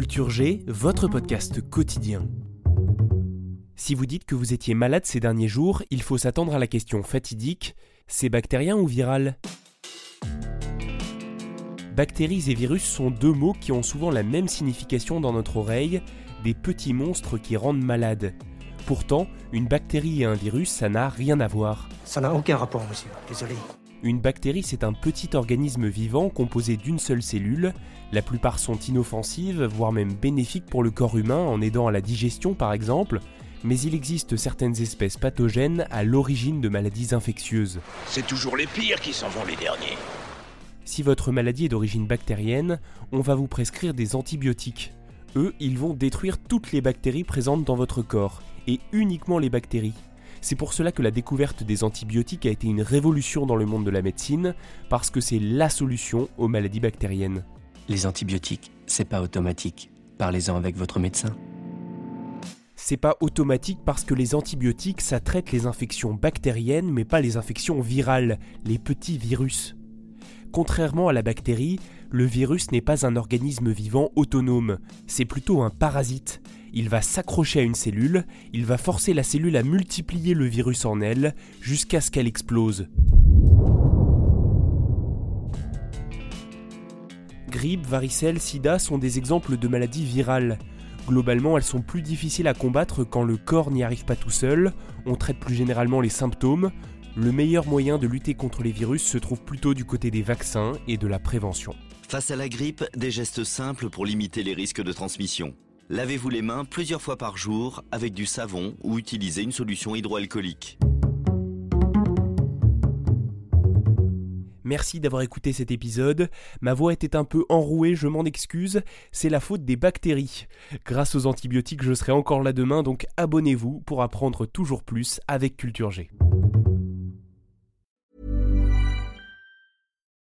Culture G, votre podcast quotidien. Si vous dites que vous étiez malade ces derniers jours, il faut s'attendre à la question fatidique c'est bactérien ou viral? Bactéries et virus sont deux mots qui ont souvent la même signification dans notre oreille, des petits monstres qui rendent malades. Pourtant, une bactérie et un virus, ça n'a rien à voir. Ça n'a aucun rapport, monsieur. Désolé. Une bactérie, c'est un petit organisme vivant composé d'une seule cellule. La plupart sont inoffensives, voire même bénéfiques pour le corps humain en aidant à la digestion par exemple. Mais il existe certaines espèces pathogènes à l'origine de maladies infectieuses. C'est toujours les pires qui s'en vont les derniers. Si votre maladie est d'origine bactérienne, on va vous prescrire des antibiotiques. Eux, ils vont détruire toutes les bactéries présentes dans votre corps, et uniquement les bactéries. C'est pour cela que la découverte des antibiotiques a été une révolution dans le monde de la médecine, parce que c'est la solution aux maladies bactériennes. Les antibiotiques, c'est pas automatique. Parlez-en avec votre médecin. C'est pas automatique parce que les antibiotiques, ça traite les infections bactériennes, mais pas les infections virales, les petits virus. Contrairement à la bactérie, le virus n'est pas un organisme vivant autonome, c'est plutôt un parasite. Il va s'accrocher à une cellule, il va forcer la cellule à multiplier le virus en elle jusqu'à ce qu'elle explose. Grippe, varicelle, sida sont des exemples de maladies virales. Globalement, elles sont plus difficiles à combattre quand le corps n'y arrive pas tout seul, on traite plus généralement les symptômes, le meilleur moyen de lutter contre les virus se trouve plutôt du côté des vaccins et de la prévention. Face à la grippe, des gestes simples pour limiter les risques de transmission. Lavez-vous les mains plusieurs fois par jour avec du savon ou utilisez une solution hydroalcoolique. Merci d'avoir écouté cet épisode. Ma voix était un peu enrouée, je m'en excuse. C'est la faute des bactéries. Grâce aux antibiotiques, je serai encore là demain, donc abonnez-vous pour apprendre toujours plus avec Culture G.